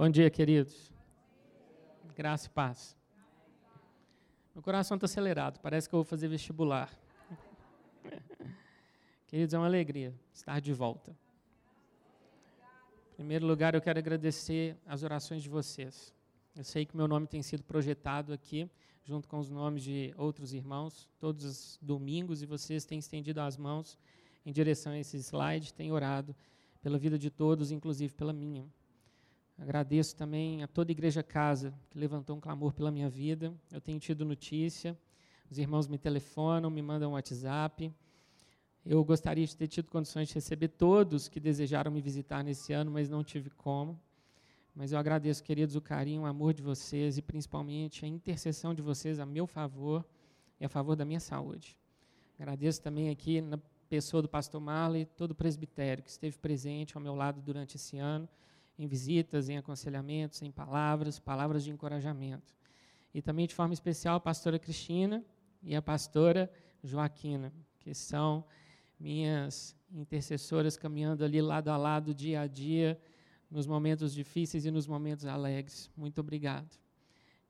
Bom dia, queridos. Graça e paz. Meu coração está acelerado, parece que eu vou fazer vestibular. Queridos, é uma alegria estar de volta. Em primeiro lugar, eu quero agradecer as orações de vocês. Eu sei que meu nome tem sido projetado aqui, junto com os nomes de outros irmãos, todos os domingos, e vocês têm estendido as mãos em direção a esse slide, têm orado pela vida de todos, inclusive pela minha. Agradeço também a toda a Igreja Casa que levantou um clamor pela minha vida. Eu tenho tido notícia, os irmãos me telefonam, me mandam um WhatsApp. Eu gostaria de ter tido condições de receber todos que desejaram me visitar nesse ano, mas não tive como. Mas eu agradeço, queridos, o carinho, o amor de vocês e principalmente a intercessão de vocês a meu favor e a favor da minha saúde. Agradeço também aqui na pessoa do pastor Marley, todo o presbitério que esteve presente ao meu lado durante esse ano em visitas, em aconselhamentos, em palavras, palavras de encorajamento. E também, de forma especial, a pastora Cristina e a pastora Joaquina, que são minhas intercessoras caminhando ali lado a lado, dia a dia, nos momentos difíceis e nos momentos alegres. Muito obrigado.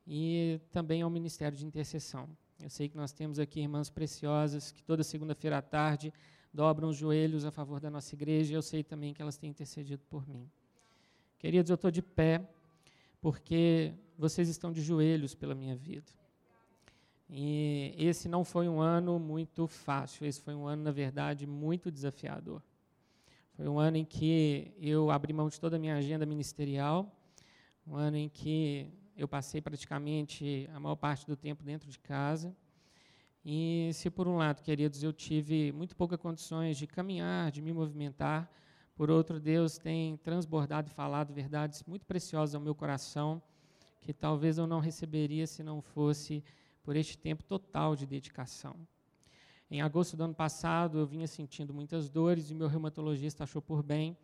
E também ao Ministério de Intercessão. Eu sei que nós temos aqui irmãs preciosas que toda segunda-feira à tarde dobram os joelhos a favor da nossa igreja e eu sei também que elas têm intercedido por mim. Queridos, eu estou de pé porque vocês estão de joelhos pela minha vida. E esse não foi um ano muito fácil, esse foi um ano, na verdade, muito desafiador. Foi um ano em que eu abri mão de toda a minha agenda ministerial, um ano em que eu passei praticamente a maior parte do tempo dentro de casa. E se por um lado, queridos, eu tive muito poucas condições de caminhar, de me movimentar, por outro, Deus tem transbordado e falado verdades muito preciosas ao meu coração, que talvez eu não receberia se não fosse por este tempo total de dedicação. Em agosto do ano passado, eu vinha sentindo muitas dores e meu reumatologista achou por bem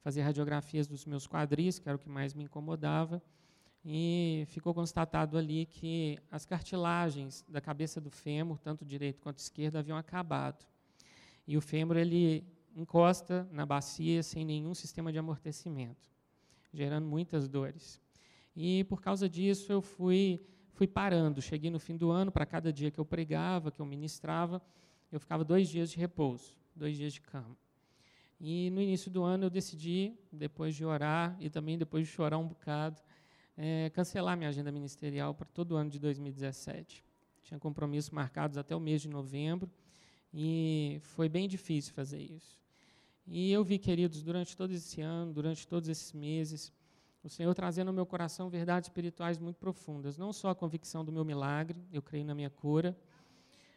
fazer radiografias dos meus quadris, que era o que mais me incomodava, e ficou constatado ali que as cartilagens da cabeça do fêmur, tanto direito quanto esquerdo, haviam acabado. E o fêmur ele encosta na bacia sem nenhum sistema de amortecimento, gerando muitas dores. E por causa disso eu fui fui parando. Cheguei no fim do ano, para cada dia que eu pregava, que eu ministrava, eu ficava dois dias de repouso, dois dias de cama. E no início do ano eu decidi, depois de orar e também depois de chorar um bocado, é, cancelar minha agenda ministerial para todo o ano de 2017. Tinha compromissos marcados até o mês de novembro e foi bem difícil fazer isso. E eu vi, queridos, durante todo esse ano, durante todos esses meses, o Senhor trazendo ao meu coração verdades espirituais muito profundas. Não só a convicção do meu milagre, eu creio na minha cura,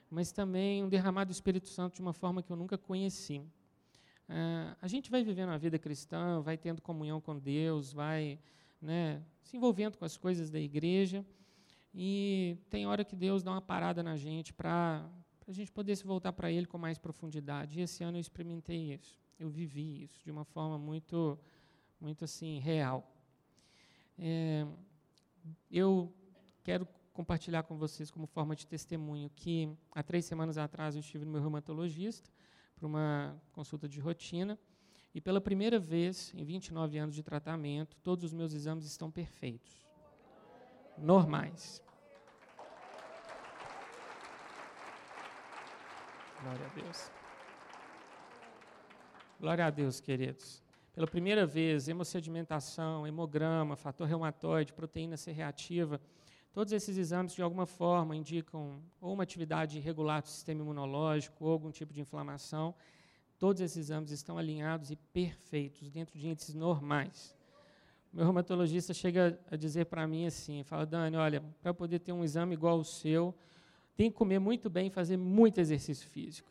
mas também um derramado do Espírito Santo de uma forma que eu nunca conheci. Ah, a gente vai vivendo a vida cristã, vai tendo comunhão com Deus, vai né, se envolvendo com as coisas da igreja, e tem hora que Deus dá uma parada na gente para a gente poder se voltar para Ele com mais profundidade. E esse ano eu experimentei isso eu vivi isso de uma forma muito, muito assim, real. É, eu quero compartilhar com vocês como forma de testemunho que há três semanas atrás eu estive no meu reumatologista para uma consulta de rotina e pela primeira vez em 29 anos de tratamento todos os meus exames estão perfeitos, normais. Glória a Deus. Glória a Deus, queridos. Pela primeira vez, hemossedimentação, hemograma, fator reumatoide, proteína C reativa, todos esses exames, de alguma forma, indicam ou uma atividade irregular do sistema imunológico ou algum tipo de inflamação. Todos esses exames estão alinhados e perfeitos, dentro de índices normais. Meu reumatologista chega a dizer para mim assim, fala, Dani, olha, para poder ter um exame igual ao seu, tem que comer muito bem e fazer muito exercício físico.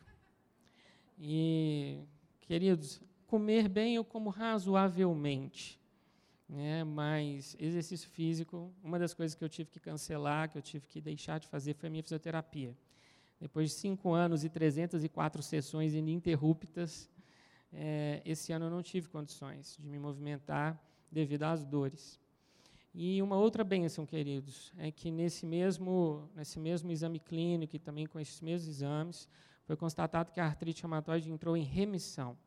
E Queridos, comer bem eu como razoavelmente, né? mas exercício físico, uma das coisas que eu tive que cancelar, que eu tive que deixar de fazer, foi a minha fisioterapia. Depois de cinco anos e 304 sessões ininterruptas, é, esse ano eu não tive condições de me movimentar devido às dores. E uma outra bênção, queridos, é que nesse mesmo, nesse mesmo exame clínico e também com esses mesmos exames, foi constatado que a artrite reumatoide entrou em remissão.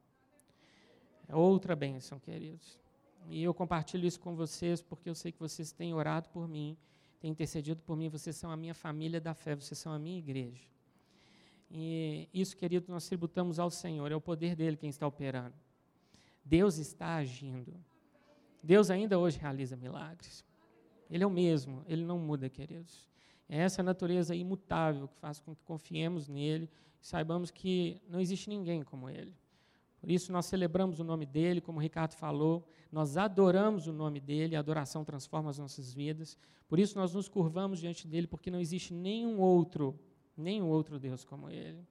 É outra bênção, queridos. E eu compartilho isso com vocês porque eu sei que vocês têm orado por mim, têm intercedido por mim, vocês são a minha família da fé, vocês são a minha igreja. E isso, querido, nós tributamos ao Senhor, é o poder dele quem está operando. Deus está agindo. Deus ainda hoje realiza milagres. Ele é o mesmo, ele não muda, queridos. É essa natureza imutável que faz com que confiemos nele saibamos que não existe ninguém como ele. Por isso nós celebramos o nome dele, como o Ricardo falou, nós adoramos o nome dele, a adoração transforma as nossas vidas. Por isso nós nos curvamos diante dele, porque não existe nenhum outro, nenhum outro Deus como ele.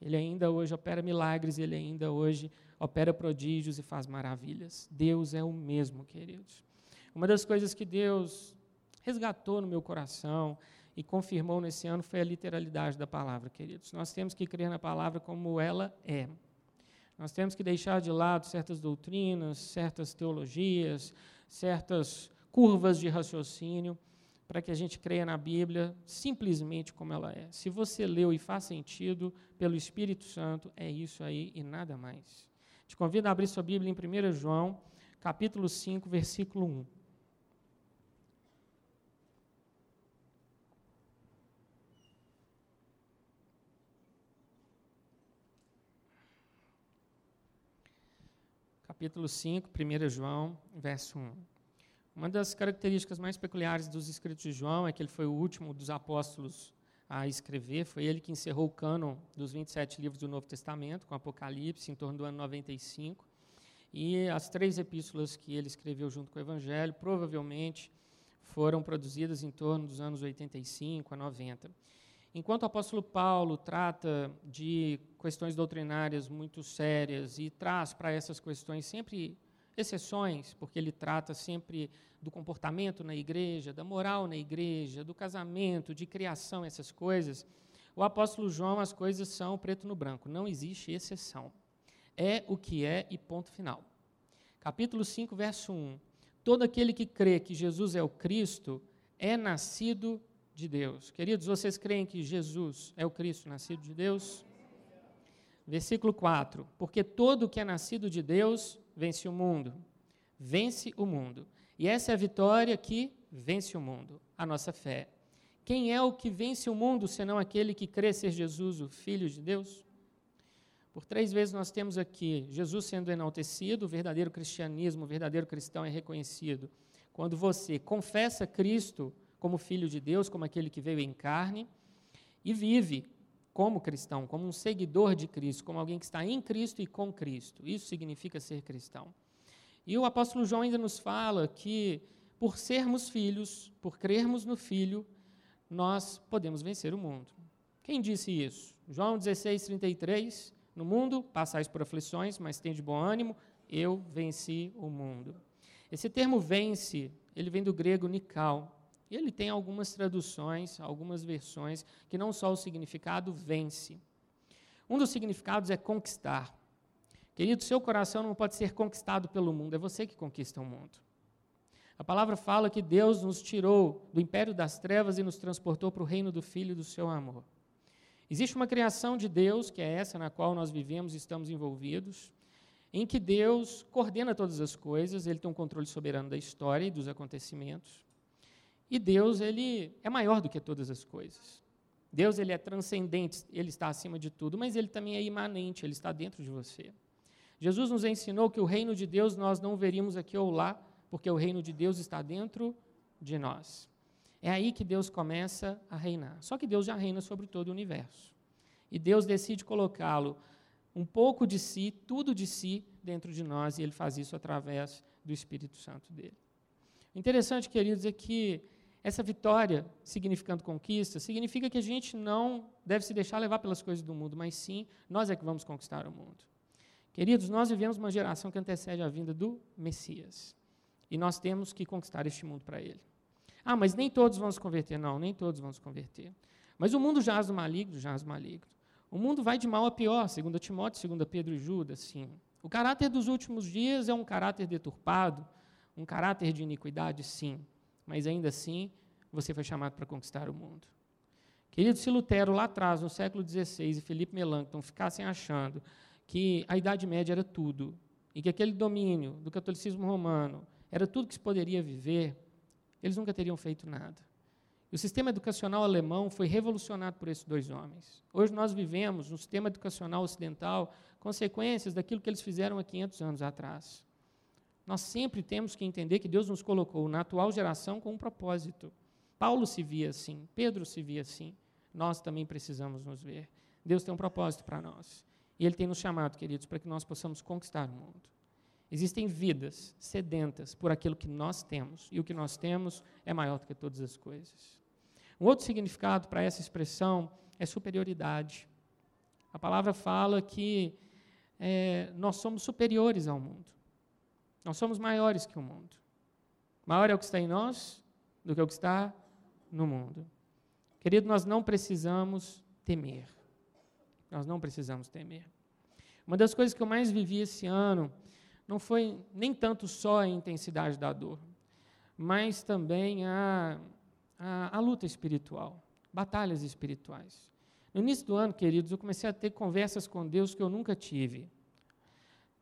Ele ainda hoje opera milagres, ele ainda hoje opera prodígios e faz maravilhas. Deus é o mesmo, queridos. Uma das coisas que Deus resgatou no meu coração e confirmou nesse ano foi a literalidade da palavra, queridos. Nós temos que crer na palavra como ela é. Nós temos que deixar de lado certas doutrinas, certas teologias, certas curvas de raciocínio, para que a gente creia na Bíblia simplesmente como ela é. Se você leu e faz sentido pelo Espírito Santo, é isso aí e nada mais. Te convido a abrir sua Bíblia em 1 João, capítulo 5, versículo 1. Capítulo 5, 1 João, verso 1. Uma das características mais peculiares dos escritos de João é que ele foi o último dos apóstolos a escrever, foi ele que encerrou o cânon dos 27 livros do Novo Testamento, com Apocalipse, em torno do ano 95. E as três epístolas que ele escreveu junto com o Evangelho provavelmente foram produzidas em torno dos anos 85 a 90. Enquanto o apóstolo Paulo trata de questões doutrinárias muito sérias e traz para essas questões sempre exceções, porque ele trata sempre do comportamento na igreja, da moral na igreja, do casamento, de criação, essas coisas, o apóstolo João, as coisas são preto no branco, não existe exceção. É o que é e ponto final. Capítulo 5, verso 1. Todo aquele que crê que Jesus é o Cristo é nascido de Deus. Queridos, vocês creem que Jesus é o Cristo nascido de Deus? Versículo 4: Porque todo que é nascido de Deus vence o mundo. Vence o mundo. E essa é a vitória que vence o mundo, a nossa fé. Quem é o que vence o mundo, senão aquele que crê ser Jesus, o Filho de Deus? Por três vezes nós temos aqui Jesus sendo enaltecido, o verdadeiro cristianismo, o verdadeiro cristão é reconhecido. Quando você confessa Cristo como filho de Deus, como aquele que veio em carne, e vive como cristão, como um seguidor de Cristo, como alguém que está em Cristo e com Cristo. Isso significa ser cristão. E o apóstolo João ainda nos fala que, por sermos filhos, por crermos no Filho, nós podemos vencer o mundo. Quem disse isso? João 16, 33. No mundo passais por aflições, mas tem de bom ânimo, eu venci o mundo. Esse termo vence, ele vem do grego nikal, e ele tem algumas traduções, algumas versões, que não só o significado vence. Um dos significados é conquistar. Querido, seu coração não pode ser conquistado pelo mundo, é você que conquista o mundo. A palavra fala que Deus nos tirou do império das trevas e nos transportou para o reino do Filho do seu amor. Existe uma criação de Deus, que é essa na qual nós vivemos e estamos envolvidos, em que Deus coordena todas as coisas, ele tem um controle soberano da história e dos acontecimentos. E Deus, ele é maior do que todas as coisas. Deus, ele é transcendente, ele está acima de tudo, mas ele também é imanente, ele está dentro de você. Jesus nos ensinou que o reino de Deus nós não veríamos aqui ou lá, porque o reino de Deus está dentro de nós. É aí que Deus começa a reinar. Só que Deus já reina sobre todo o universo. E Deus decide colocá-lo um pouco de si, tudo de si, dentro de nós, e ele faz isso através do Espírito Santo dele. Interessante, queridos, é que essa vitória, significando conquista, significa que a gente não deve se deixar levar pelas coisas do mundo, mas sim nós é que vamos conquistar o mundo. Queridos, nós vivemos uma geração que antecede a vinda do Messias. E nós temos que conquistar este mundo para ele. Ah, mas nem todos vão se converter. Não, nem todos vão se converter. Mas o mundo jaz do maligno, jaz do maligno. O mundo vai de mal a pior, segundo Timóteo, segundo Pedro e Judas, sim. O caráter dos últimos dias é um caráter deturpado, um caráter de iniquidade, sim mas ainda assim você foi chamado para conquistar o mundo. Querido, se Lutero lá atrás, no século XVI, e Felipe Melanchthon ficassem achando que a Idade Média era tudo, e que aquele domínio do catolicismo romano era tudo que se poderia viver, eles nunca teriam feito nada. O sistema educacional alemão foi revolucionado por esses dois homens. Hoje nós vivemos no sistema educacional ocidental consequências daquilo que eles fizeram há 500 anos atrás. Nós sempre temos que entender que Deus nos colocou na atual geração com um propósito. Paulo se via assim, Pedro se via assim. Nós também precisamos nos ver. Deus tem um propósito para nós. E Ele tem nos chamado, queridos, para que nós possamos conquistar o mundo. Existem vidas sedentas por aquilo que nós temos, e o que nós temos é maior do que todas as coisas. Um outro significado para essa expressão é superioridade. A palavra fala que é, nós somos superiores ao mundo. Nós somos maiores que o mundo. Maior é o que está em nós do que o que está no mundo. Querido, nós não precisamos temer. Nós não precisamos temer. Uma das coisas que eu mais vivi esse ano não foi nem tanto só a intensidade da dor, mas também a, a, a luta espiritual, batalhas espirituais. No início do ano, queridos, eu comecei a ter conversas com Deus que eu nunca tive.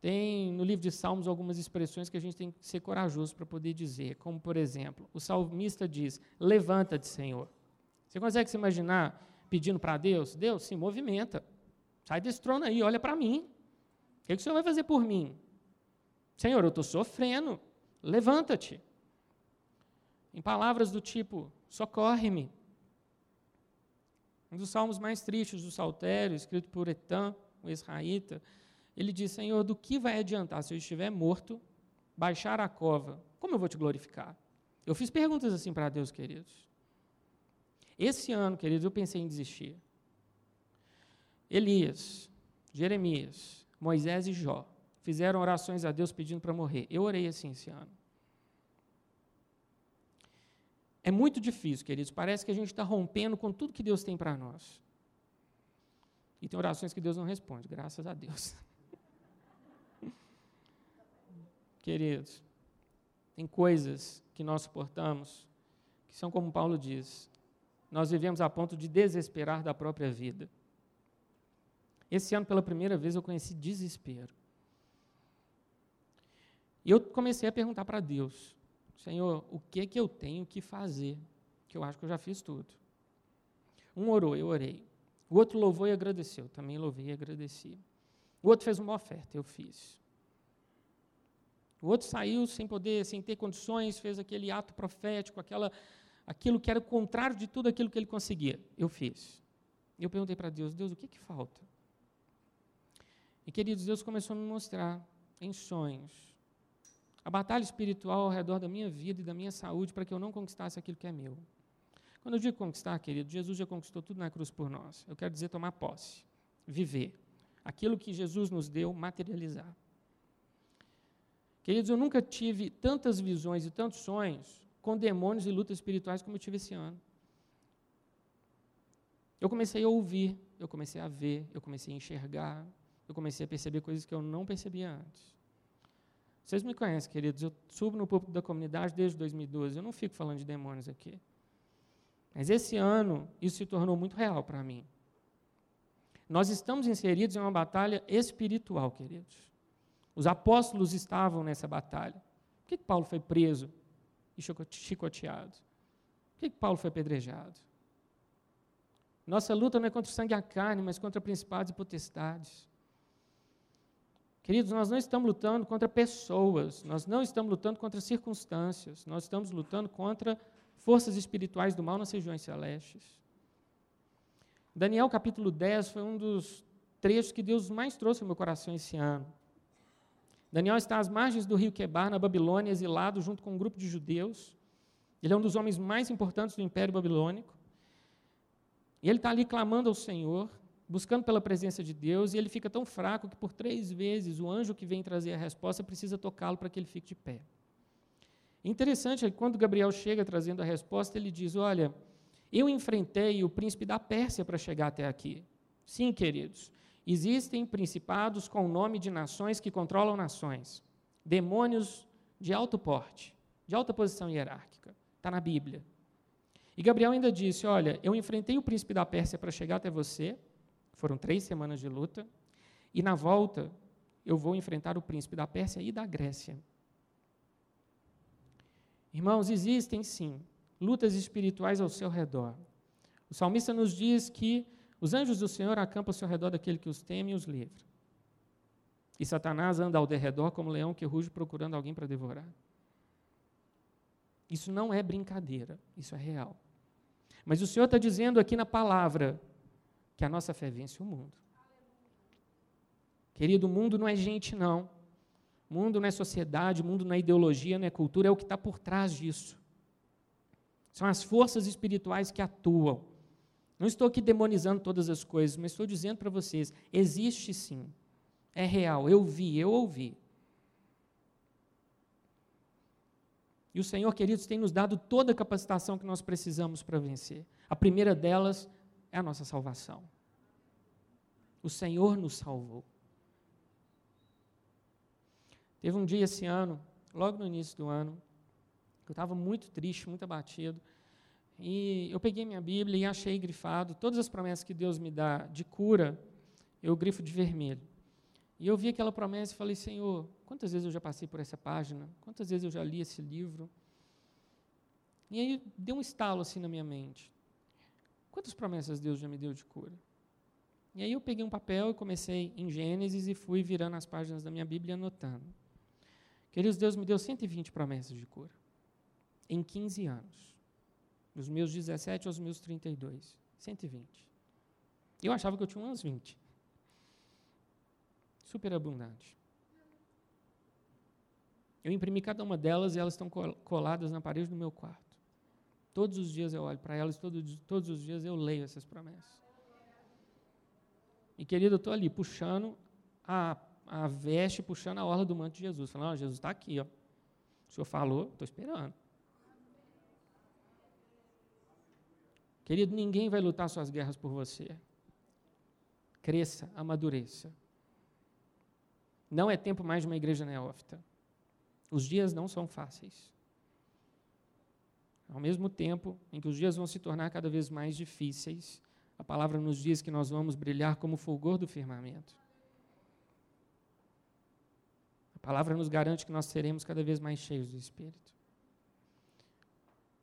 Tem no livro de Salmos algumas expressões que a gente tem que ser corajoso para poder dizer, como por exemplo, o salmista diz: Levanta-te, Senhor. Você consegue se imaginar pedindo para Deus? Deus, se movimenta. Sai desse trono aí, olha para mim. O que, que o Senhor vai fazer por mim? Senhor, eu estou sofrendo. Levanta-te. Em palavras do tipo: socorre-me. Um dos salmos mais tristes do Saltério, escrito por Etan, o israelita, ele diz: Senhor, do que vai adiantar se eu estiver morto, baixar a cova? Como eu vou te glorificar? Eu fiz perguntas assim para Deus, queridos. Esse ano, queridos, eu pensei em desistir. Elias, Jeremias, Moisés e Jó fizeram orações a Deus pedindo para morrer. Eu orei assim esse ano. É muito difícil, queridos. Parece que a gente está rompendo com tudo que Deus tem para nós. E tem orações que Deus não responde, graças a Deus. queridos, tem coisas que nós suportamos que são como Paulo diz. Nós vivemos a ponto de desesperar da própria vida. Esse ano, pela primeira vez, eu conheci desespero. E eu comecei a perguntar para Deus: Senhor, o que é que eu tenho que fazer? Que eu acho que eu já fiz tudo. Um orou, eu orei. O outro louvou e agradeceu, também louvei e agradeci. O outro fez uma oferta, eu fiz. O outro saiu sem poder, sem ter condições, fez aquele ato profético, aquela, aquilo que era o contrário de tudo aquilo que ele conseguia. Eu fiz. Eu perguntei para Deus, Deus, o que, que falta? E, queridos, Deus começou a me mostrar em sonhos a batalha espiritual ao redor da minha vida e da minha saúde para que eu não conquistasse aquilo que é meu. Quando eu digo conquistar, querido, Jesus já conquistou tudo na cruz por nós. Eu quero dizer tomar posse, viver. Aquilo que Jesus nos deu, materializar. Queridos, eu nunca tive tantas visões e tantos sonhos com demônios e lutas espirituais como eu tive esse ano. Eu comecei a ouvir, eu comecei a ver, eu comecei a enxergar, eu comecei a perceber coisas que eu não percebia antes. Vocês me conhecem, queridos, eu subo no púlpito da comunidade desde 2012, eu não fico falando de demônios aqui. Mas esse ano, isso se tornou muito real para mim. Nós estamos inseridos em uma batalha espiritual, queridos. Os apóstolos estavam nessa batalha. Por que, que Paulo foi preso e chicoteado? Por que, que Paulo foi apedrejado? Nossa luta não é contra o sangue e a carne, mas contra principados e potestades. Queridos, nós não estamos lutando contra pessoas, nós não estamos lutando contra circunstâncias, nós estamos lutando contra forças espirituais do mal nas regiões celestes. Daniel capítulo 10 foi um dos trechos que Deus mais trouxe ao meu coração esse ano. Daniel está às margens do rio Quebar, na Babilônia, exilado junto com um grupo de judeus. Ele é um dos homens mais importantes do Império Babilônico. E ele está ali clamando ao Senhor, buscando pela presença de Deus, e ele fica tão fraco que por três vezes o anjo que vem trazer a resposta precisa tocá-lo para que ele fique de pé. Interessante é que quando Gabriel chega trazendo a resposta, ele diz: Olha, eu enfrentei o príncipe da Pérsia para chegar até aqui. Sim, queridos, existem principados com o nome de nações que controlam nações, demônios de alto porte, de alta posição hierárquica. Está na Bíblia. E Gabriel ainda disse: Olha, eu enfrentei o príncipe da Pérsia para chegar até você, foram três semanas de luta, e na volta eu vou enfrentar o príncipe da Pérsia e da Grécia. Irmãos, existem sim lutas espirituais ao seu redor. O salmista nos diz que os anjos do Senhor acampam ao redor daquele que os teme e os livra. E Satanás anda ao derredor como leão que ruge procurando alguém para devorar. Isso não é brincadeira, isso é real. Mas o Senhor está dizendo aqui na palavra que a nossa fé vence o mundo. Querido, o mundo não é gente, não. O mundo não é sociedade, o mundo não é ideologia, não é cultura, é o que está por trás disso. São as forças espirituais que atuam. Não estou aqui demonizando todas as coisas, mas estou dizendo para vocês: existe sim. É real. Eu vi, eu ouvi. E o Senhor, queridos, tem nos dado toda a capacitação que nós precisamos para vencer. A primeira delas é a nossa salvação. O Senhor nos salvou. Teve um dia esse ano, logo no início do ano, que eu estava muito triste, muito abatido. E eu peguei minha Bíblia e achei grifado todas as promessas que Deus me dá de cura, eu grifo de vermelho. E eu vi aquela promessa e falei, Senhor, quantas vezes eu já passei por essa página? Quantas vezes eu já li esse livro? E aí deu um estalo assim na minha mente. Quantas promessas Deus já me deu de cura? E aí eu peguei um papel e comecei em Gênesis e fui virando as páginas da minha Bíblia anotando. Queridos, Deus me deu 120 promessas de cura. Em 15 anos. Dos meus 17 aos meus 32. 120. Eu achava que eu tinha umas 20. Super abundante. Eu imprimi cada uma delas e elas estão coladas na parede do meu quarto. Todos os dias eu olho para elas, todos, todos os dias eu leio essas promessas. E querido, eu estou ali puxando a a veste puxando a orla do manto de Jesus. Falando, oh, Jesus está aqui, ó. O Senhor falou, estou esperando. Querido, ninguém vai lutar suas guerras por você. Cresça, amadureça. Não é tempo mais de uma igreja neófita. Os dias não são fáceis. Ao mesmo tempo em que os dias vão se tornar cada vez mais difíceis, a palavra nos diz que nós vamos brilhar como o fulgor do firmamento palavra nos garante que nós seremos cada vez mais cheios do Espírito.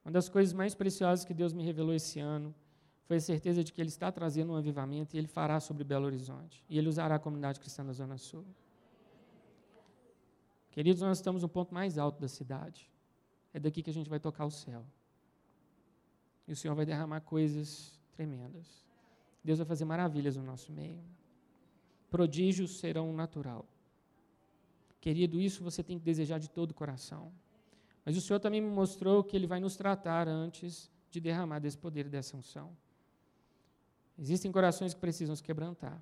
Uma das coisas mais preciosas que Deus me revelou esse ano foi a certeza de que Ele está trazendo um avivamento e Ele fará sobre Belo Horizonte. E Ele usará a comunidade cristã da Zona Sul. Queridos, nós estamos no ponto mais alto da cidade. É daqui que a gente vai tocar o céu. E o Senhor vai derramar coisas tremendas. Deus vai fazer maravilhas no nosso meio. Prodígios serão natural. Querido, isso você tem que desejar de todo o coração. Mas o Senhor também me mostrou que Ele vai nos tratar antes de derramar desse poder e dessa unção. Existem corações que precisam se quebrantar.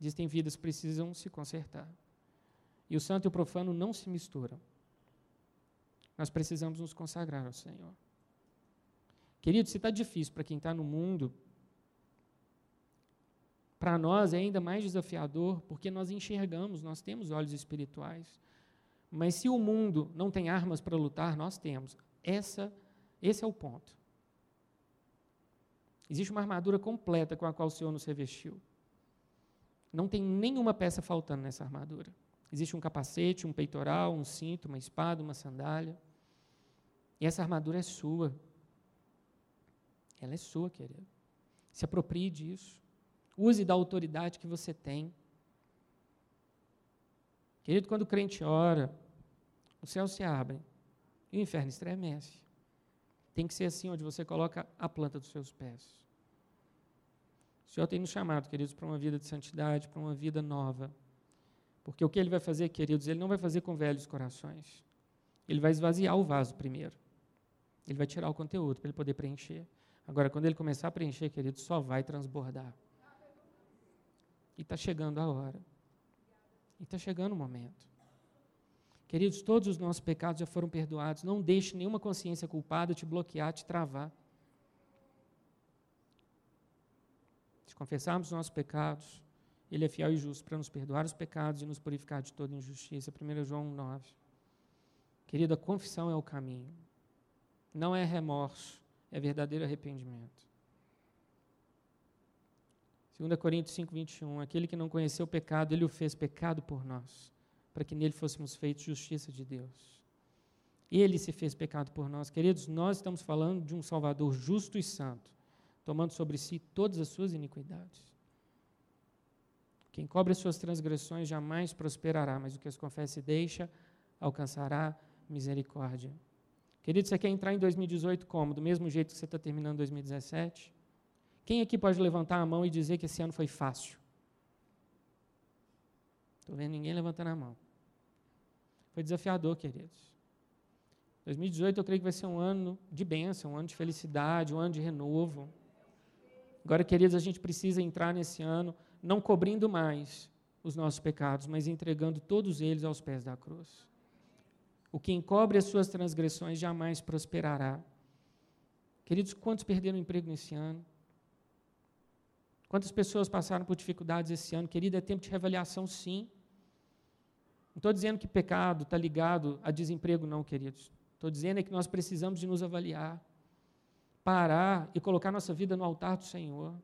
Existem vidas que precisam se consertar. E o santo e o profano não se misturam. Nós precisamos nos consagrar ao Senhor. Querido, se está difícil para quem está no mundo, para nós é ainda mais desafiador, porque nós enxergamos, nós temos olhos espirituais. Mas se o mundo não tem armas para lutar, nós temos. Essa, esse é o ponto. Existe uma armadura completa com a qual o Senhor nos revestiu. Não tem nenhuma peça faltando nessa armadura. Existe um capacete, um peitoral, um cinto, uma espada, uma sandália. E essa armadura é sua. Ela é sua, querido. Se aproprie disso. Use da autoridade que você tem. Querido, quando o crente ora, o céu se abre e o inferno estremece. Tem que ser assim, onde você coloca a planta dos seus pés. O Senhor tem nos chamado, queridos, para uma vida de santidade, para uma vida nova. Porque o que Ele vai fazer, queridos, Ele não vai fazer com velhos corações. Ele vai esvaziar o vaso primeiro. Ele vai tirar o conteúdo para ele poder preencher. Agora, quando ele começar a preencher, queridos, só vai transbordar. E está chegando a hora. E está chegando o momento. Queridos, todos os nossos pecados já foram perdoados. Não deixe nenhuma consciência culpada te bloquear, te travar. Se confessarmos os nossos pecados, Ele é fiel e justo para nos perdoar os pecados e nos purificar de toda injustiça. 1 João 9. Querido, a confissão é o caminho. Não é remorso, é verdadeiro arrependimento. 2 Coríntios 5, 21. Aquele que não conheceu o pecado, ele o fez pecado por nós, para que nele fôssemos feitos justiça de Deus. Ele se fez pecado por nós. Queridos, nós estamos falando de um Salvador justo e santo, tomando sobre si todas as suas iniquidades. Quem cobre as suas transgressões jamais prosperará, mas o que as confessa e deixa alcançará misericórdia. Querido, você quer entrar em 2018 como? Do mesmo jeito que você está terminando 2017? Quem aqui pode levantar a mão e dizer que esse ano foi fácil? Estou vendo ninguém levantando a mão. Foi desafiador, queridos. 2018 eu creio que vai ser um ano de bênção, um ano de felicidade, um ano de renovo. Agora, queridos, a gente precisa entrar nesse ano não cobrindo mais os nossos pecados, mas entregando todos eles aos pés da cruz. O que encobre as suas transgressões jamais prosperará. Queridos, quantos perderam emprego nesse ano? Quantas pessoas passaram por dificuldades esse ano? Querido, é tempo de reavaliação, sim. Não estou dizendo que pecado está ligado a desemprego, não, queridos. Estou dizendo é que nós precisamos de nos avaliar, parar e colocar nossa vida no altar do Senhor.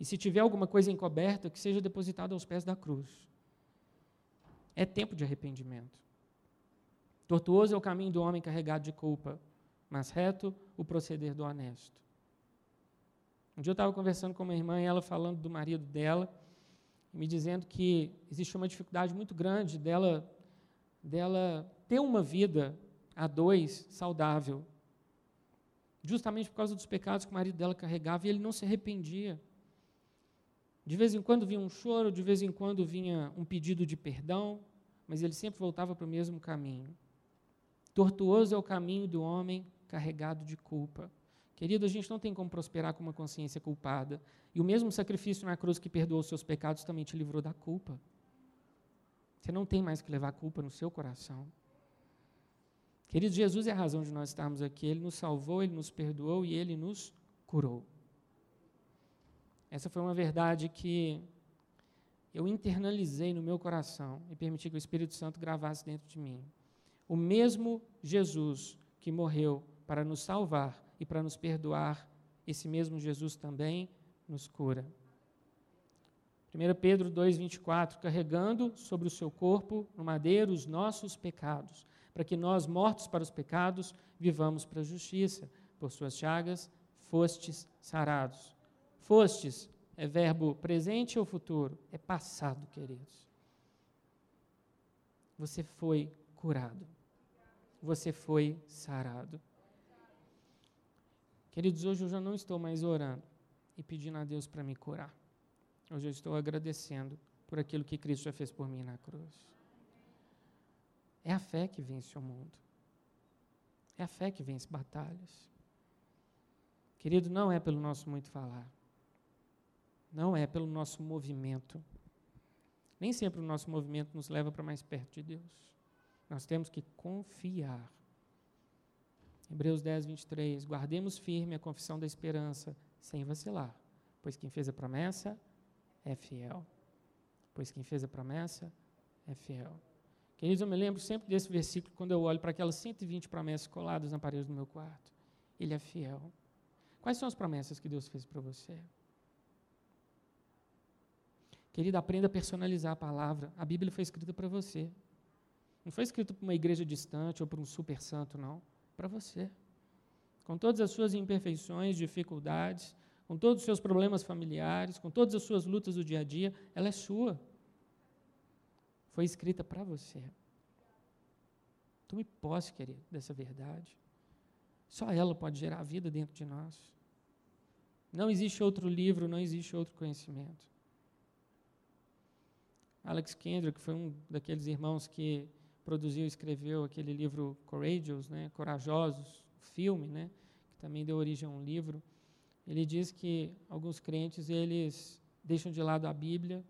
E se tiver alguma coisa encoberta, que seja depositada aos pés da cruz. É tempo de arrependimento. Tortuoso é o caminho do homem carregado de culpa, mas reto o proceder do honesto. Um dia eu estava conversando com uma irmã e ela falando do marido dela, me dizendo que existe uma dificuldade muito grande dela, dela ter uma vida a dois saudável, justamente por causa dos pecados que o marido dela carregava e ele não se arrependia. De vez em quando vinha um choro, de vez em quando vinha um pedido de perdão, mas ele sempre voltava para o mesmo caminho. Tortuoso é o caminho do homem carregado de culpa. Querido, a gente não tem como prosperar com uma consciência culpada. E o mesmo sacrifício na cruz que perdoou os seus pecados também te livrou da culpa. Você não tem mais que levar culpa no seu coração. Querido, Jesus é a razão de nós estarmos aqui. Ele nos salvou, ele nos perdoou e ele nos curou. Essa foi uma verdade que eu internalizei no meu coração e permiti que o Espírito Santo gravasse dentro de mim. O mesmo Jesus que morreu para nos salvar e para nos perdoar, esse mesmo Jesus também nos cura. 1 Pedro 2,24, carregando sobre o seu corpo no madeiro os nossos pecados, para que nós, mortos para os pecados, vivamos para a justiça. Por suas chagas fostes sarados. Fostes é verbo presente ou futuro? É passado, queridos. Você foi curado. Você foi sarado. Queridos, hoje eu já não estou mais orando e pedindo a Deus para me curar. Hoje eu estou agradecendo por aquilo que Cristo já fez por mim na cruz. É a fé que vence o mundo. É a fé que vence batalhas. Querido, não é pelo nosso muito falar. Não é pelo nosso movimento. Nem sempre o nosso movimento nos leva para mais perto de Deus. Nós temos que confiar. Hebreus 10, 23. Guardemos firme a confissão da esperança, sem vacilar, pois quem fez a promessa é fiel. Pois quem fez a promessa é fiel. Queridos, eu me lembro sempre desse versículo quando eu olho para aquelas 120 promessas coladas na parede do meu quarto. Ele é fiel. Quais são as promessas que Deus fez para você? Querido, aprenda a personalizar a palavra. A Bíblia foi escrita para você. Não foi escrita para uma igreja distante ou para um super santo, não. Para você. Com todas as suas imperfeições, dificuldades, com todos os seus problemas familiares, com todas as suas lutas do dia a dia, ela é sua foi escrita para você. Tome posse, querido, dessa verdade. Só ela pode gerar vida dentro de nós. Não existe outro livro, não existe outro conhecimento. Alex Kendrick foi um daqueles irmãos que produziu e escreveu aquele livro Courageous, né, Corajosos, filme, né, que também deu origem a um livro. Ele diz que alguns crentes eles deixam de lado a Bíblia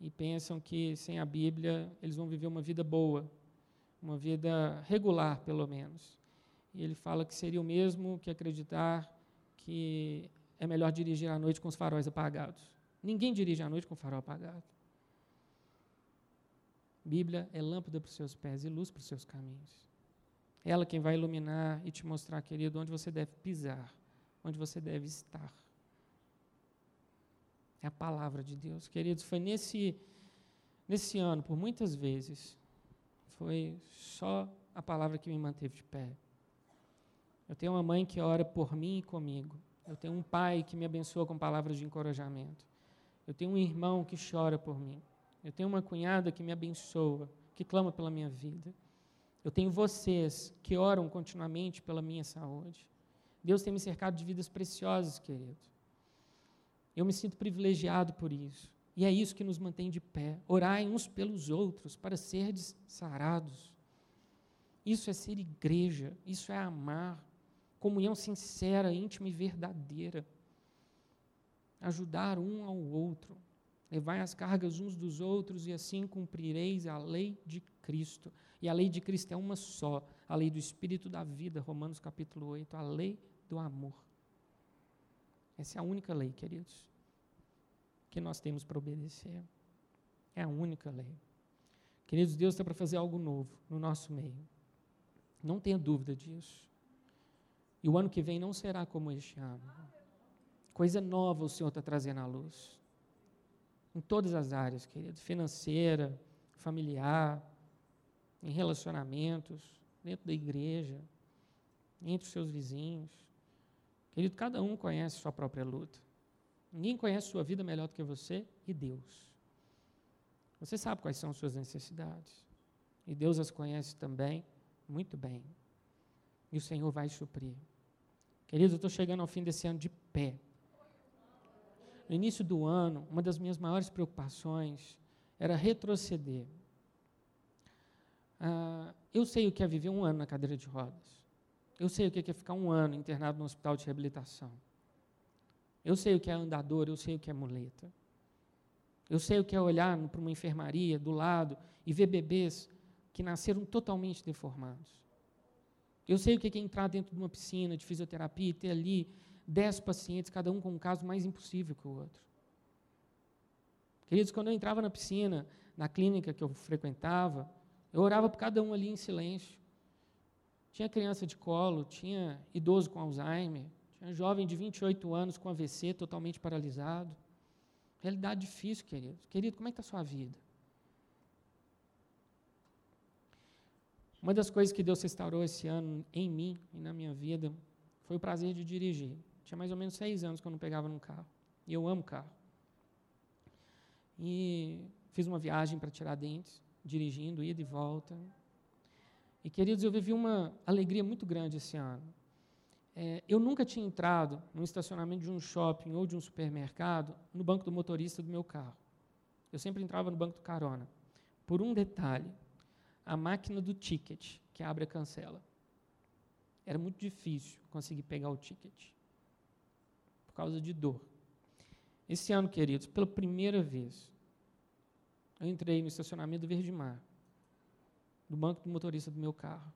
e pensam que sem a Bíblia eles vão viver uma vida boa, uma vida regular, pelo menos. E ele fala que seria o mesmo que acreditar que é melhor dirigir à noite com os faróis apagados. Ninguém dirige à noite com o farol apagado. Bíblia é lâmpada para os seus pés e luz para os seus caminhos. Ela quem vai iluminar e te mostrar, querido, onde você deve pisar, onde você deve estar. É a palavra de Deus. Queridos, foi nesse, nesse ano, por muitas vezes, foi só a palavra que me manteve de pé. Eu tenho uma mãe que ora por mim e comigo. Eu tenho um pai que me abençoa com palavras de encorajamento. Eu tenho um irmão que chora por mim. Eu tenho uma cunhada que me abençoa, que clama pela minha vida. Eu tenho vocês que oram continuamente pela minha saúde. Deus tem me cercado de vidas preciosas, querido. Eu me sinto privilegiado por isso. E é isso que nos mantém de pé. Orai uns pelos outros para serdes sarados. Isso é ser igreja, isso é amar. Comunhão sincera, íntima e verdadeira. Ajudar um ao outro. Levai as cargas uns dos outros e assim cumprireis a lei de Cristo. E a lei de Cristo é uma só, a lei do Espírito da vida, Romanos capítulo 8, a lei do amor. Essa é a única lei, queridos, que nós temos para obedecer. É a única lei. Queridos, Deus está para fazer algo novo no nosso meio. Não tenha dúvida disso. E o ano que vem não será como este ano. Coisa nova o Senhor está trazendo à luz. Em todas as áreas, querido: financeira, familiar, em relacionamentos, dentro da igreja, entre os seus vizinhos. Querido, cada um conhece sua própria luta. Ninguém conhece sua vida melhor do que você e Deus. Você sabe quais são suas necessidades. E Deus as conhece também muito bem. E o Senhor vai suprir. Querido, eu estou chegando ao fim desse ano de pé. No início do ano, uma das minhas maiores preocupações era retroceder. Ah, eu sei o que é viver um ano na cadeira de rodas. Eu sei o que é ficar um ano internado no hospital de reabilitação. Eu sei o que é andador, eu sei o que é muleta. Eu sei o que é olhar para uma enfermaria do lado e ver bebês que nasceram totalmente deformados. Eu sei o que é entrar dentro de uma piscina de fisioterapia e ter ali dez pacientes, cada um com um caso mais impossível que o outro. Queridos, quando eu entrava na piscina, na clínica que eu frequentava, eu orava por cada um ali em silêncio. Tinha criança de colo, tinha idoso com Alzheimer, tinha jovem de 28 anos com AVC totalmente paralisado. Realidade difícil, querido. Querido, como é que está a sua vida? Uma das coisas que Deus restaurou esse ano em mim e na minha vida foi o prazer de dirigir. Tinha mais ou menos seis anos que eu não pegava num carro. E eu amo carro. E fiz uma viagem para tirar dentes, dirigindo, ida e volta. E, queridos, eu vivi uma alegria muito grande esse ano. É, eu nunca tinha entrado no estacionamento de um shopping ou de um supermercado no banco do motorista do meu carro. Eu sempre entrava no banco do carona. Por um detalhe, a máquina do ticket, que abre e cancela. Era muito difícil conseguir pegar o ticket, causa de dor. Esse ano, queridos, pela primeira vez, eu entrei no estacionamento do Verde Mar do banco do motorista do meu carro.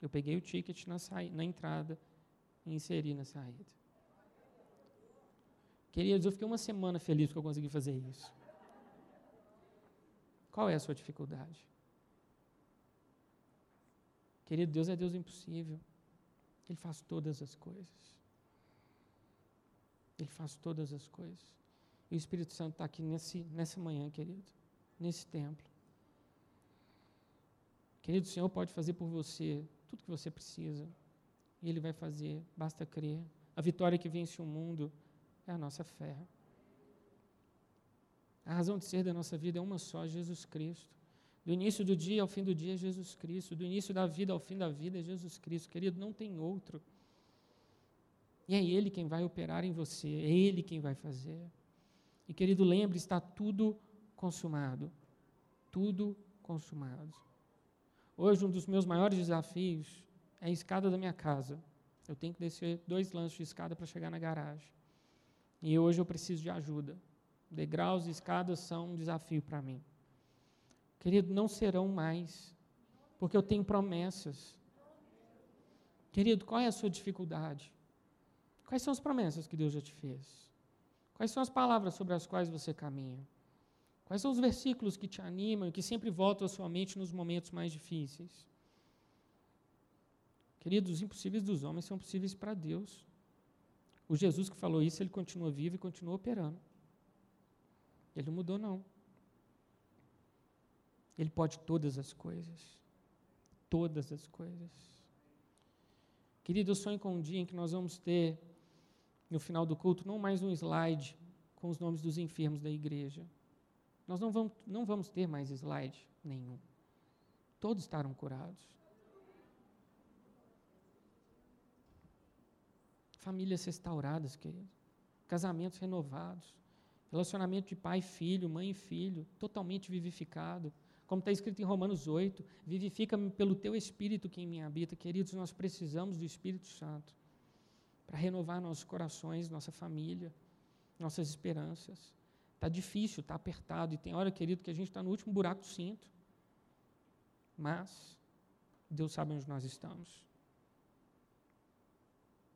Eu peguei o ticket na, na entrada e inseri na saída. Queridos, eu fiquei uma semana feliz porque eu consegui fazer isso. Qual é a sua dificuldade? Querido, Deus é Deus impossível. Ele faz todas as coisas. Ele faz todas as coisas. E o Espírito Santo está aqui nesse, nessa manhã, querido, nesse templo. Querido, o Senhor pode fazer por você tudo que você precisa. E Ele vai fazer, basta crer. A vitória que vence o mundo é a nossa fé. A razão de ser da nossa vida é uma só, Jesus Cristo. Do início do dia ao fim do dia é Jesus Cristo. Do início da vida ao fim da vida é Jesus Cristo. Querido, não tem outro. E é Ele quem vai operar em você, é Ele quem vai fazer. E querido, lembre, está tudo consumado. Tudo consumado. Hoje, um dos meus maiores desafios é a escada da minha casa. Eu tenho que descer dois lances de escada para chegar na garagem. E hoje eu preciso de ajuda. Degraus e escadas são um desafio para mim. Querido, não serão mais, porque eu tenho promessas. Querido, qual é a sua dificuldade? Quais são as promessas que Deus já te fez? Quais são as palavras sobre as quais você caminha? Quais são os versículos que te animam e que sempre voltam à sua mente nos momentos mais difíceis? Queridos, os impossíveis dos homens são possíveis para Deus. O Jesus que falou isso, ele continua vivo e continua operando. Ele não mudou, não. Ele pode todas as coisas. Todas as coisas. Querido, eu sonho com um dia em que nós vamos ter, no final do culto, não mais um slide com os nomes dos enfermos da igreja. Nós não vamos, não vamos ter mais slide nenhum. Todos estarão curados. Famílias restauradas, querido. Casamentos renovados. Relacionamento de pai e filho, mãe e filho, totalmente vivificado. Como está escrito em Romanos 8, vivifica-me pelo teu Espírito que em mim habita. Queridos, nós precisamos do Espírito Santo para renovar nossos corações, nossa família, nossas esperanças. Está difícil, está apertado, e tem hora, querido, que a gente está no último buraco do cinto. Mas Deus sabe onde nós estamos.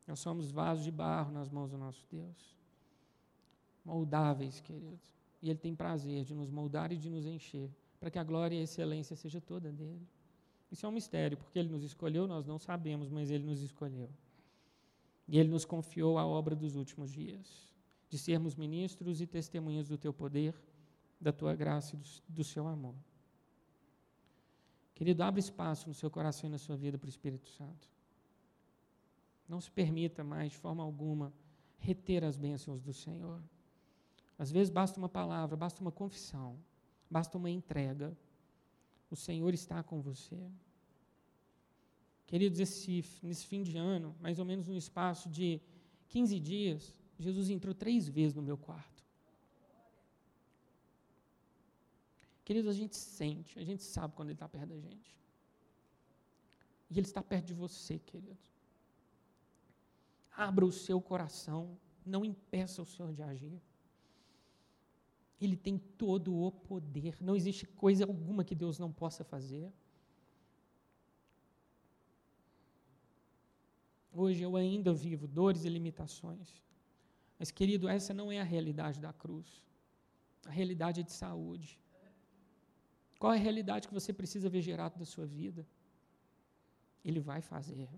Nós somos vasos de barro nas mãos do nosso Deus. Moldáveis, queridos. E Ele tem prazer de nos moldar e de nos encher, para que a glória e a excelência seja toda dele. Isso é um mistério, porque Ele nos escolheu, nós não sabemos, mas Ele nos escolheu. E Ele nos confiou a obra dos últimos dias, de sermos ministros e testemunhas do Teu poder, da Tua graça e do, do Seu amor. Querido, abre espaço no seu coração e na sua vida para o Espírito Santo. Não se permita mais, de forma alguma, reter as bênçãos do Senhor. Às vezes basta uma palavra, basta uma confissão, basta uma entrega. O Senhor está com você. Queridos, esse, nesse fim de ano, mais ou menos no espaço de 15 dias, Jesus entrou três vezes no meu quarto. Queridos, a gente sente, a gente sabe quando Ele está perto da gente. E Ele está perto de você, querido. Abra o seu coração, não impeça o Senhor de agir. Ele tem todo o poder, não existe coisa alguma que Deus não possa fazer. Hoje eu ainda vivo dores e limitações. Mas, querido, essa não é a realidade da cruz. A realidade é de saúde. Qual é a realidade que você precisa ver gerado da sua vida? Ele vai fazer.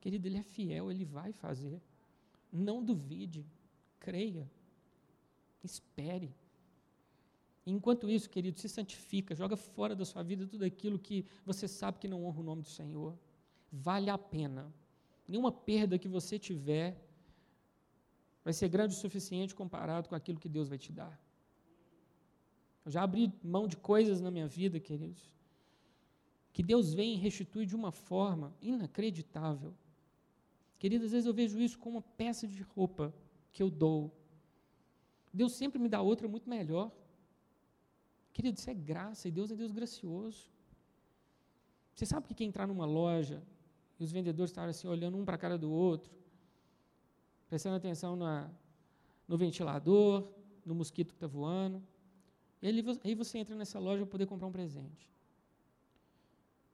Querido, Ele é fiel, Ele vai fazer. Não duvide, creia, espere. Enquanto isso, querido, se santifica, joga fora da sua vida tudo aquilo que você sabe que não honra o nome do Senhor. Vale a pena. Nenhuma perda que você tiver vai ser grande o suficiente comparado com aquilo que Deus vai te dar. Eu já abri mão de coisas na minha vida, queridos, que Deus vem e restitui de uma forma inacreditável. Queridos, às vezes eu vejo isso como uma peça de roupa que eu dou. Deus sempre me dá outra muito melhor. Querido, isso é graça e Deus é Deus gracioso. Você sabe que quem entrar numa loja e os vendedores estavam assim olhando um para a cara do outro, prestando atenção na, no ventilador, no mosquito que está voando. Ele, aí você entra nessa loja para poder comprar um presente.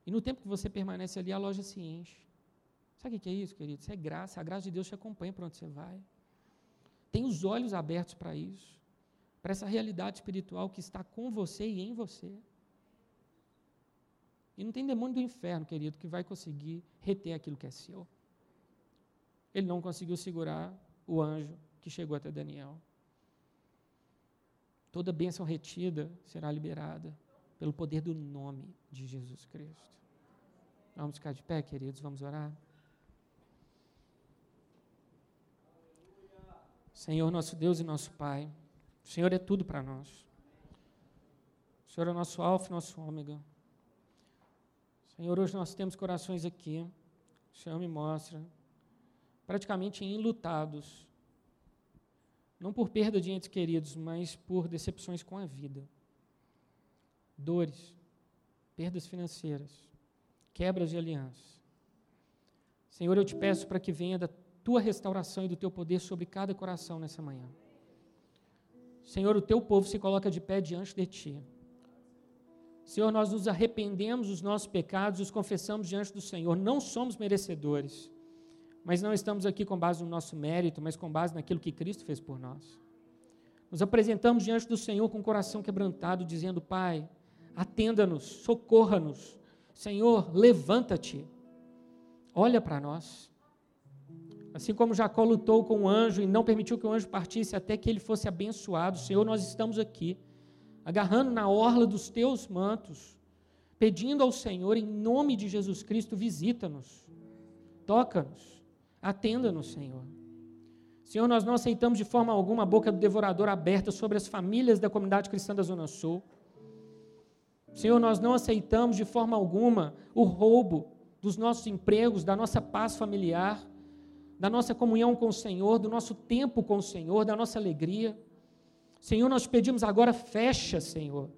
E no tempo que você permanece ali, a loja se enche. Sabe o que é isso, querido? Isso é graça. A graça de Deus te acompanha para onde você vai. Tem os olhos abertos para isso. Para essa realidade espiritual que está com você e em você. E não tem demônio do inferno, querido, que vai conseguir reter aquilo que é seu. Ele não conseguiu segurar o anjo que chegou até Daniel. Toda bênção retida será liberada pelo poder do nome de Jesus Cristo. Vamos ficar de pé, queridos, vamos orar. Senhor, nosso Deus e nosso Pai, o Senhor é tudo para nós. O Senhor é nosso alfa e nosso ômega. Senhor, hoje nós temos corações aqui, Senhor me mostra, praticamente enlutados, não por perda de entes queridos, mas por decepções com a vida, dores, perdas financeiras, quebras de alianças. Senhor, eu te peço para que venha da tua restauração e do teu poder sobre cada coração nessa manhã. Senhor, o teu povo se coloca de pé diante de ti. Senhor, nós nos arrependemos dos nossos pecados, os confessamos diante do Senhor. Não somos merecedores, mas não estamos aqui com base no nosso mérito, mas com base naquilo que Cristo fez por nós. Nos apresentamos diante do Senhor com o coração quebrantado, dizendo: Pai, atenda-nos, socorra-nos. Senhor, levanta-te, olha para nós. Assim como Jacó lutou com o anjo e não permitiu que o anjo partisse até que ele fosse abençoado, Senhor, nós estamos aqui, agarrando na orla dos teus mantos, pedindo ao Senhor, em nome de Jesus Cristo, visita-nos, toca-nos, atenda-nos, Senhor. Senhor, nós não aceitamos de forma alguma a boca do devorador aberta sobre as famílias da comunidade cristã da Zona Sul. Senhor, nós não aceitamos de forma alguma o roubo dos nossos empregos, da nossa paz familiar, da nossa comunhão com o Senhor, do nosso tempo com o Senhor, da nossa alegria. Senhor, nós pedimos agora, fecha, Senhor,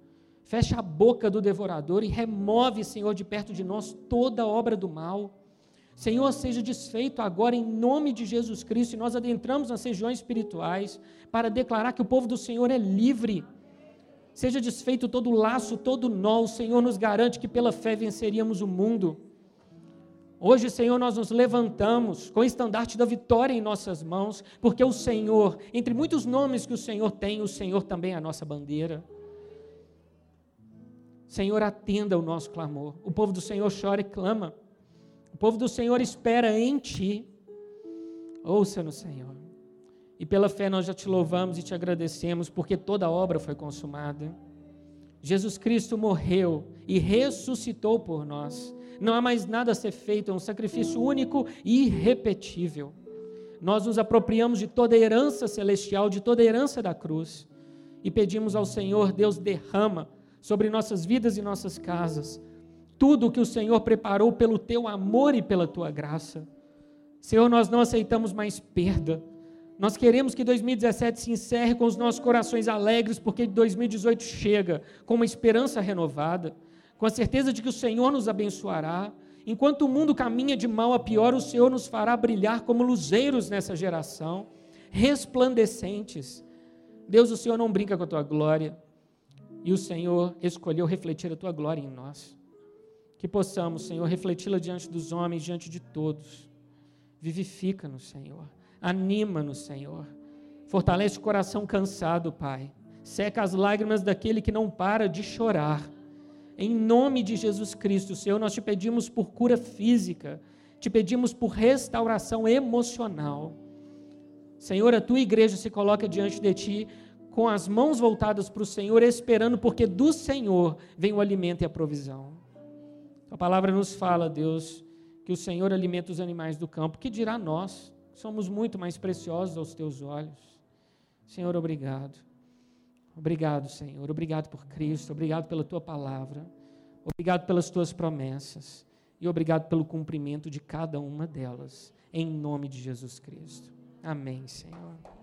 fecha a boca do devorador e remove, Senhor, de perto de nós toda obra do mal. Senhor, seja desfeito agora em nome de Jesus Cristo, e nós adentramos nas regiões espirituais para declarar que o povo do Senhor é livre. Seja desfeito todo laço, todo nó, o Senhor nos garante que pela fé venceríamos o mundo. Hoje, Senhor, nós nos levantamos com o estandarte da vitória em nossas mãos, porque o Senhor, entre muitos nomes que o Senhor tem, o Senhor também é a nossa bandeira. Senhor, atenda o nosso clamor. O povo do Senhor chora e clama. O povo do Senhor espera em Ti. Ouça-nos, Senhor. E pela fé nós já te louvamos e te agradecemos, porque toda a obra foi consumada. Jesus Cristo morreu e ressuscitou por nós não há mais nada a ser feito, é um sacrifício único e irrepetível. Nós nos apropriamos de toda a herança celestial, de toda a herança da cruz, e pedimos ao Senhor, Deus, derrama sobre nossas vidas e nossas casas tudo o que o Senhor preparou pelo teu amor e pela tua graça. Senhor, nós não aceitamos mais perda. Nós queremos que 2017 se encerre com os nossos corações alegres, porque 2018 chega com uma esperança renovada com a certeza de que o Senhor nos abençoará. Enquanto o mundo caminha de mal a pior, o Senhor nos fará brilhar como luzeiros nessa geração, resplandecentes. Deus, o Senhor não brinca com a tua glória, e o Senhor escolheu refletir a tua glória em nós. Que possamos, Senhor, refleti-la diante dos homens, diante de todos. Vivifica-nos, Senhor. Anima-nos, Senhor. Fortalece o coração cansado, Pai. Seca as lágrimas daquele que não para de chorar em nome de Jesus Cristo, Senhor, nós te pedimos por cura física, te pedimos por restauração emocional. Senhor, a tua igreja se coloca diante de ti com as mãos voltadas para o Senhor, esperando, porque do Senhor vem o alimento e a provisão. A palavra nos fala, Deus, que o Senhor alimenta os animais do campo, que dirá nós? Somos muito mais preciosos aos teus olhos. Senhor, obrigado. Obrigado, Senhor. Obrigado por Cristo. Obrigado pela tua palavra. Obrigado pelas tuas promessas. E obrigado pelo cumprimento de cada uma delas. Em nome de Jesus Cristo. Amém, Senhor.